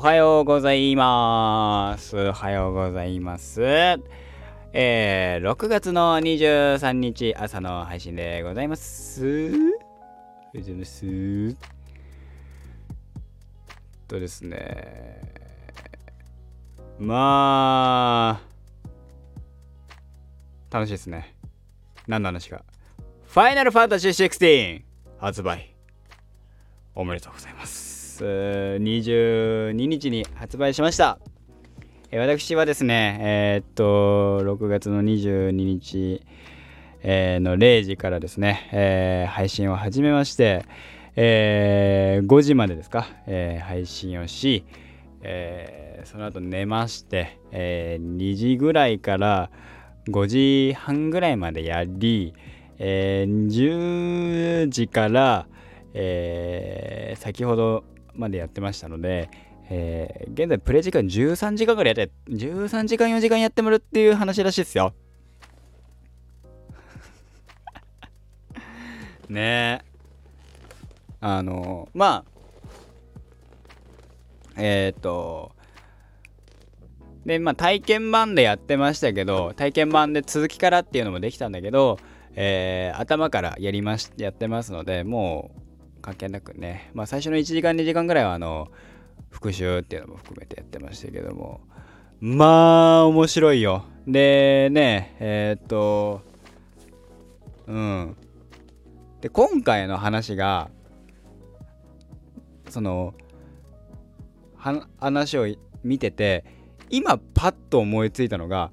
おはようございます。おはようございます。えー、6月の23日朝の配信でございます。おはようございます。とですね。まあ、楽しいですね。何の話か。ファイナルファンタジー16発売。おめでとうございます。22日に発売しました。え私はですね、えー、っと、6月の22日、えー、の0時からですね、えー、配信を始めまして、えー、5時までですか、えー、配信をし、えー、その後寝まして、えー、2時ぐらいから5時半ぐらいまでやり、えー、10時から、えー、先ほどまでやってましたので、えー、現在プレイ時間13時間ぐらいやって、13時間4時間やってもらうっていう話らしいですよ。ねえ。あのまあ、えっ、と、で、まあ体験版でやってましたけど、体験版で続きからっていうのもできたんだけど、えー、頭からやりまし、やってますので、もう関係なくね、まあ最初の1時間2時間ぐらいはあの、復習っていうのも含めてやってましたけども、まあ面白いよ。でね、えー、っと、うん。で、今回の話が、その、話を見てて、今パッと思いついたのが、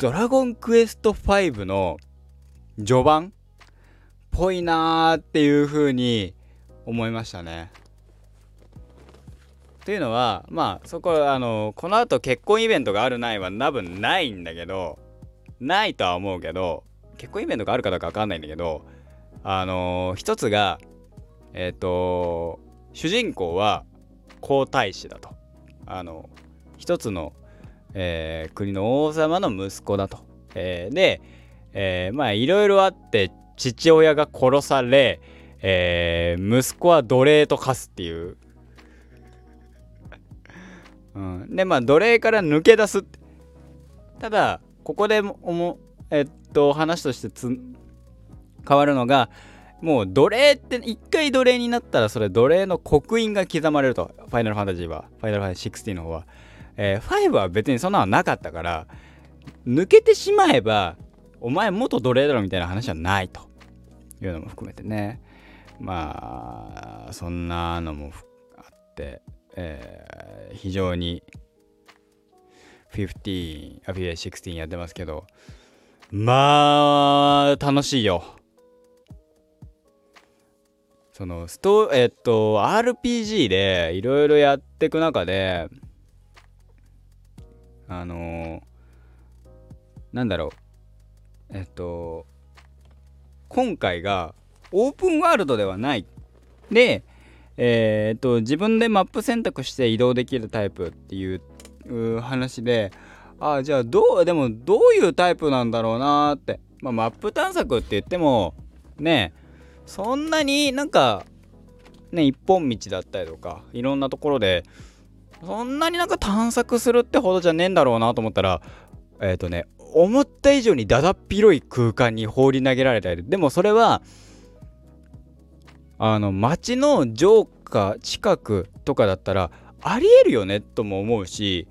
ドラゴンクエスト5の序盤？っぽいなーっていう風に思いましたね。というのはまあそこあのこのあと結婚イベントがあるないは多分ないんだけどないとは思うけど結婚イベントがあるかどうか分かんないんだけどあの一つがえっ、ー、と主人公は皇太子だとあの一つの、えー、国の王様の息子だと、えー、で、えー、まあいろいろあって父親が殺され、えー、息子は奴隷と化すっていう、うん、でまあ奴隷から抜け出すただここでもえっと話としてつ変わるのがもう奴隷って一回奴隷になったらそれ奴隷の刻印が刻まれると。ファイナルファンタジーは。ファイナルファンタジー16の方は、えー、5は別にそんなのなかったから抜けてしまえばお前元奴隷だろみたいな話はないと。いうのも含めてね。まあそんなのもあって、えー、非常に15あ16やってますけどまあ楽しいよ。そのストえっと RPG でいろいろやっていく中であのなんだろう。えっと今回がオープンワールドではない。でえー、と自分でマップ選択して移動できるタイプっていう話でああじゃあどうでもどういうタイプなんだろうなって、まあ、マップ探索って言ってもねそんなになんかね一本道だったりとかいろんなところでそんなになんか探索するってほどじゃねえんだろうなと思ったらえっ、ー、とね思った以上にだだっ広い空間に放り投げられたり。でもそれはあの街の城下近くとかだったらありえるよねとも思うし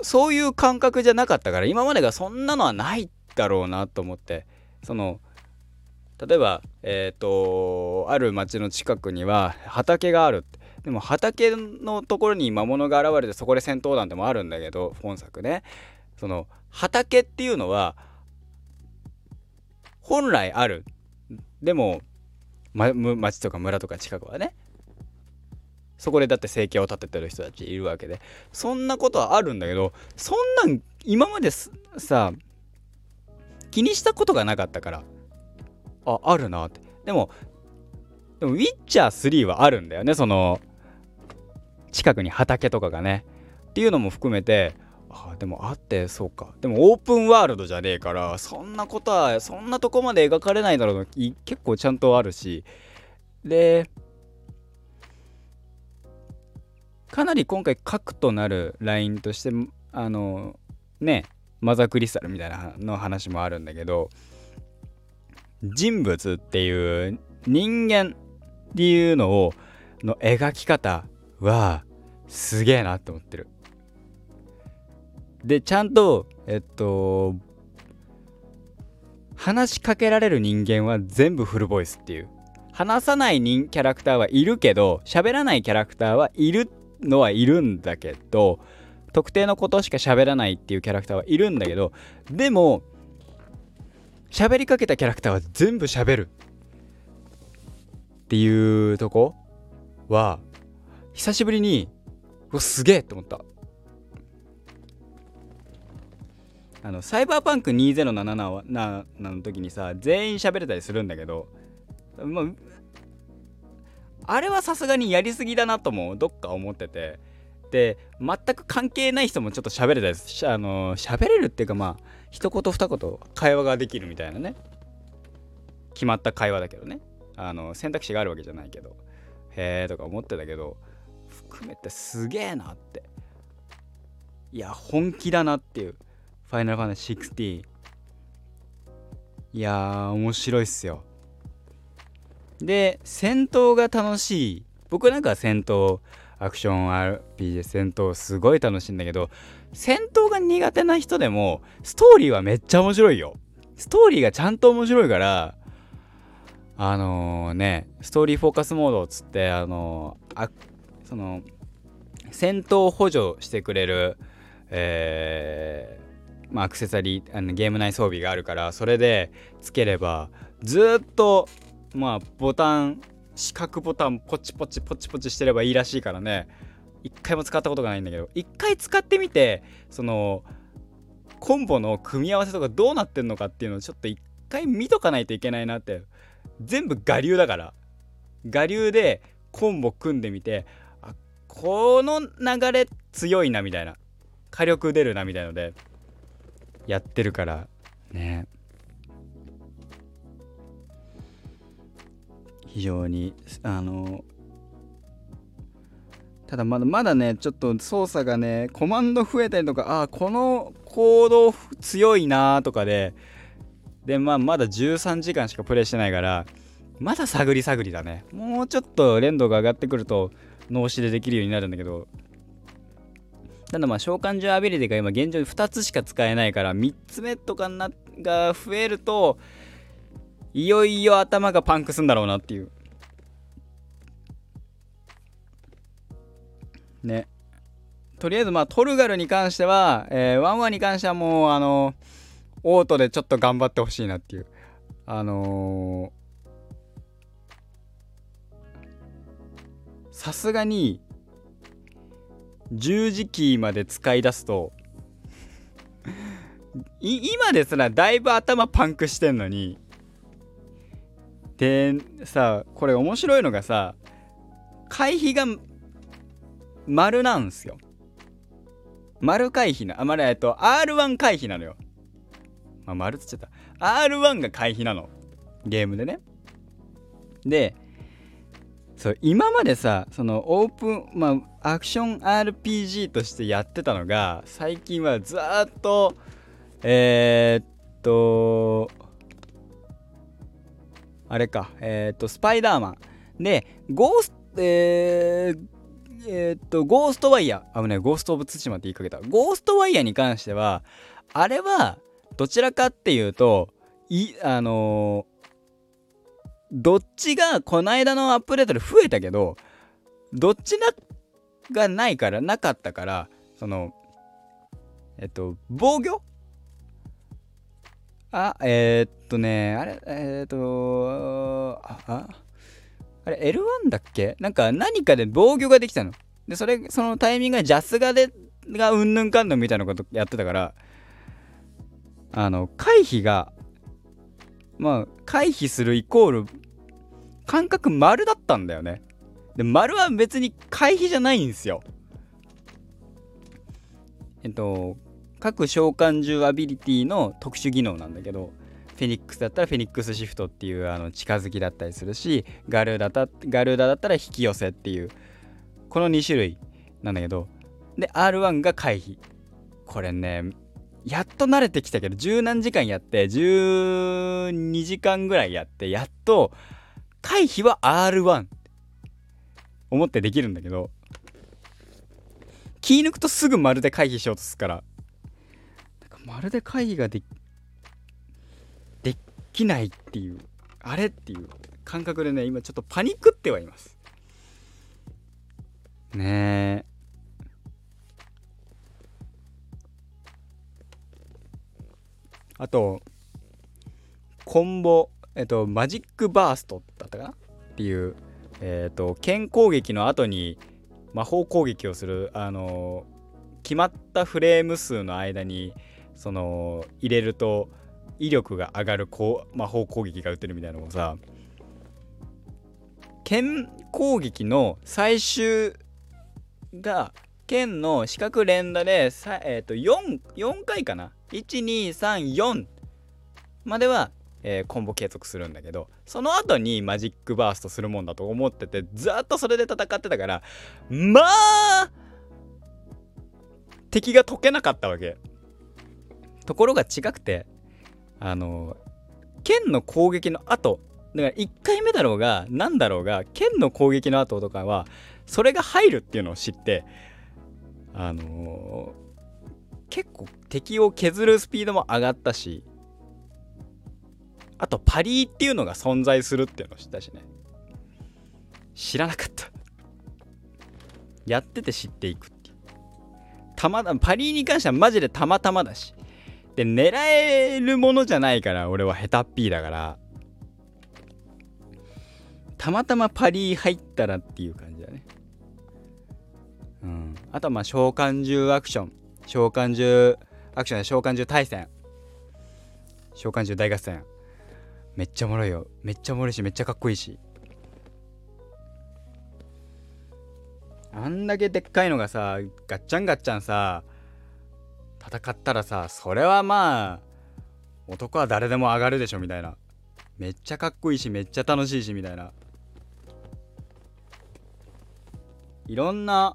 そういう感覚じゃなかったから今までがそんなのはないだろうなと思ってその例えば、えっ、ー、と、ある町の近くには畑がある。でも畑のところに魔物が現れてそこで戦闘団でもあるんだけど、本作ね。その畑っていうのは本来ある。でも、ま、町とか村とか近くはね。そこでだって生計を立ててる人たちいるわけで。そんなことはあるんだけど、そんなん今までさ、気にしたことがなかったから。ああるなってでもでもウィッチャー3はあるんだよねその近くに畑とかがねっていうのも含めてあでもあってそうかでもオープンワールドじゃねえからそんなことはそんなとこまで描かれないだろうの結構ちゃんとあるしでかなり今回核となるラインとしてあのねマザークリスタルみたいなの話もあるんだけど人物っていう人間っていうのをの描き方はすげえなって思ってる。でちゃんとえっと話しかけられる人間は全部フルボイスっていう。話さない人キャラクターはいるけど喋らないキャラクターはいるのはいるんだけど特定のことしか喋らないっていうキャラクターはいるんだけどでも喋りかけたキャラクターは全部喋る。っていうとこは久しぶりにうわすげえって思った。あのサイバーパンク2077なの時にさ全員喋れたりするんだけど、まあ、あれはさすがにやりすぎだなともどっか思ってて。で全く関係ない人もちょっと喋れたりしあの喋れるっていうかまあ一言二言会話ができるみたいなね。決まった会話だけどね。あの選択肢があるわけじゃないけど。へえとか思ってたけど含めてすげえなって。いや本気だなっていう。ファイナルファンタジー16いやー面白いっすよ。で戦闘が楽しい。僕なんか戦闘アクション RPG 戦闘すごい楽しいんだけど戦闘が苦手な人でもストーリーはめっちゃ面白いよ。ストーリーがちゃんと面白いからあのー、ねストーリーフォーカスモードっつってあのー、あその戦闘補助してくれるえー、まあ、アクセサリーあのゲーム内装備があるからそれでつければずっとまあボタン四角ボタンポチポチポチポチしてればいいらしいからね。一回も使ったことがないんだけど一回使ってみてそのコンボの組み合わせとかどうなってんのかっていうのをちょっと一回見とかないといけないなって。全部我流だから。我流でコンボ組んでみてあこの流れ強いなみたいな。火力出るなみたいので。やってるから。ね。非常にあのただまだまだねちょっと操作がねコマンド増えたりとかあこの行動強いなとかででまあまだ13時間しかプレイしてないからまだ探り探りだね。もうちょっと連動が上がってくると脳死でできるようになるんだけどただまあ召喚獣アビリティが今現状に2つしか使えないから3つ目とかなが増えるといよいよ頭がパンクすんだろうなっていう。ね。とりあえずまあトルガルに関しては、えー、ワンワンに関してはもうあのオートでちょっと頑張ってほしいなっていう。あのさすがに十字キーまで使い出すと今ですらだいぶ頭パンクしてんのにでさこれ面白いのがさ回避が丸なんすよ。丸回避なあまりえっと R1 回避なのよ。まあ丸つっちゃった。R1 が回避なの。ゲームでね。でそう今までさそのオープンまあアクション RPG としてやってたのが最近はずっとえー、っとあれか、えっ、と、スパイダーマン。で、ゴースト、えー、えー、っと、ゴーストワイヤー。危ない、ゴースト・オブ・ツシマって言いかけた。ゴーストワイヤーに関しては、あれは、どちらかっていうと、い、あの、どっちが、この間のアップデートで増えたけど、どっちながないから、なかったから、その、えっと、防御？あ、えー、っとね、あれ、えー、っと、あ、ああれ、L1 だっけ？なんか何かで防御ができたの。で、それ、そのタイミングがジャスがで、がうんぬんかんぬんみたいなことやってたから、あの、回避が、まあ、回避するイコール、感覚丸だったんだよね。で、丸は別に回避じゃないんですよ。えっと、各召喚獣アビリティの特殊技能なんだけどフェニックスだったらフェニックスシフトっていうあの近づきだったりするしガルーダだガルーダだったら引き寄せっていうこの2種類なんだけどで R1 が回避これねやっと慣れてきたけど十何時間やって12時間ぐらいやってやっと回避は R1 って思ってできるんだけど気抜くとすぐ丸で回避しようとするからかまるで回避がでできないっていうあれっていう感覚でね今ちょっとパニックってはいます。ねえ。あとコンボえっとマジックバーストだったかな？っていうえっと剣攻撃の後に魔法攻撃をするあの決まったフレーム数の間にその入れると威力が上がるこう魔法攻撃が打てるみたいなのをさ剣攻撃の最終が剣の四角連打でさ、えー、と 4, 4回かな？1234までは、えー、コンボ継続するんだけどその後にマジックバーストするもんだと思っててずっとそれで戦ってたからまあ敵が解けなかったわけ。ところが違くてあの剣の攻撃の後だから1回目だろうが何だろうが剣の攻撃の後とかはそれが入るっていうのを知ってあのー、結構敵を削るスピードも上がったしあとパリーっていうのが存在するっていうのを知ったしね。知らなかった。やってて知っていくっていう。たまパリーに関してはマジでたまたまだし。で狙えるものじゃないから俺は下手っぴーだから。たまたまパリー入ったらっていう感じだね。うん、あとはまあ召喚獣アクション。召喚獣アクションで召喚獣対戦。召喚獣大合戦。めっちゃおもろいよ。めっちゃおもろいしめっちゃかっこいいし。あんだけでっかいのがさガッチャンガッチャンさ戦ったらさそれはまあ男は誰でも上がるでしょみたいな。めっちゃかっこいいしめっちゃ楽しいしみたいな。いろんな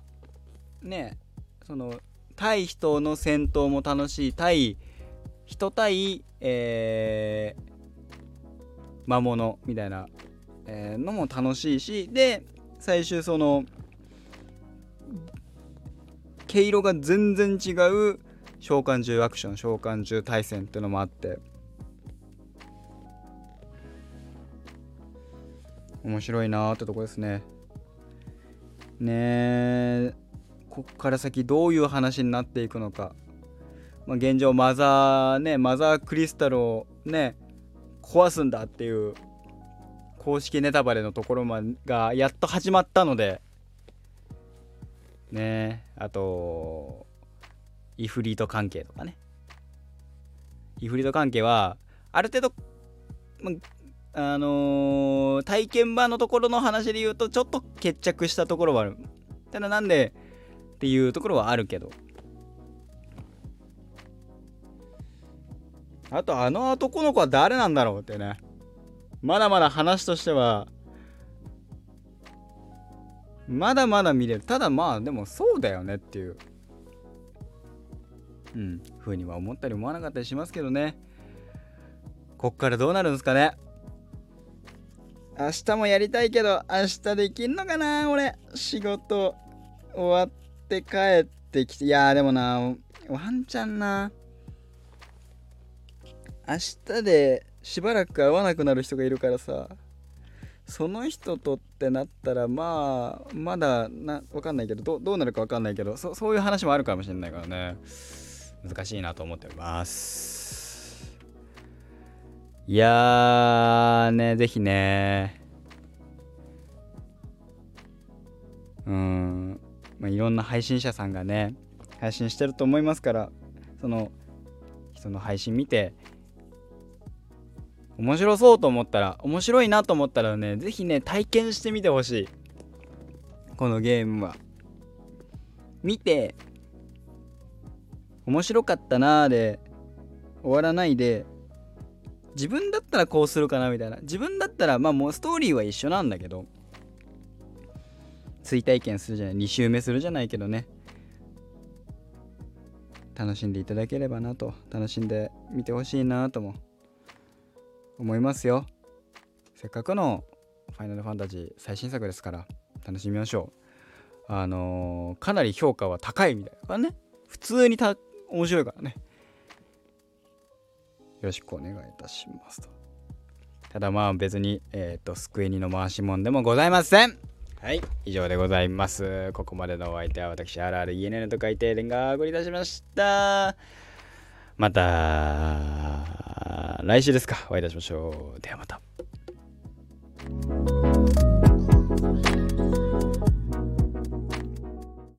ねその対人の戦闘も楽しい対人対、えー、魔物みたいな、えー、のも楽しいしで最終その毛色が全然違う召喚獣アクション召喚獣対戦っていうのもあって面白いなーってとこですね。ねえこっから先どういう話になっていくのか、まあ、現状マザーねマザークリスタルをね壊すんだっていう公式ネタバレのところまがやっと始まったので。ねあとイフリート関係とかね。イフリート関係はある程度、まあのー、体験版のところの話で言うとちょっと決着したところはある。ただなんでっていうところはあるけど。あとあの男の子は誰なんだろうってね。まだまだ話としては。まだまだ見れる。ただまあでもそうだよねっていう。うん。ふうには思ったり思わなかったりしますけどね。こっからどうなるんですかね。明日もやりたいけど明日できんのかな俺。仕事終わっって帰ってきて、いやでもな、ワンチャンな、明日でしばらく会わなくなる人がいるからさ、その人とってなったら、まあ、まだな、わかんないけど、どどうなるかわかんないけどそ、そういう話もあるかもしれないからね、難しいなと思ってます。いやーね、ぜひね、うん、まあ、いろんな配信者さんがね配信してると思いますからその人の配信見て面白そうと思ったら面白いなと思ったらね是非ね体験してみてほしい。このゲームは。見て面白かったなーで終わらないで自分だったらこうするかなみたいな。自分だったらまあもうストーリーは一緒なんだけど追体験するじゃない2周目するじゃないけどね。楽しんでいただければなと。楽しんでみてほしいなとも思いますよ。せっかくの「ファイナルファンタジー」最新作ですから楽しみましょう。あのー、かなり評価は高いみたいだからね。普通にた面白いからね。よろしくお願いいたしますと。ただまあ別にえっ、ー、と救いにの回しもんでもございません。はい以上でございます。ここまでのお相手は私 RRENN と書いてレンガー送り出しました。また来週ですか。お会いいたしましょう。ではまた。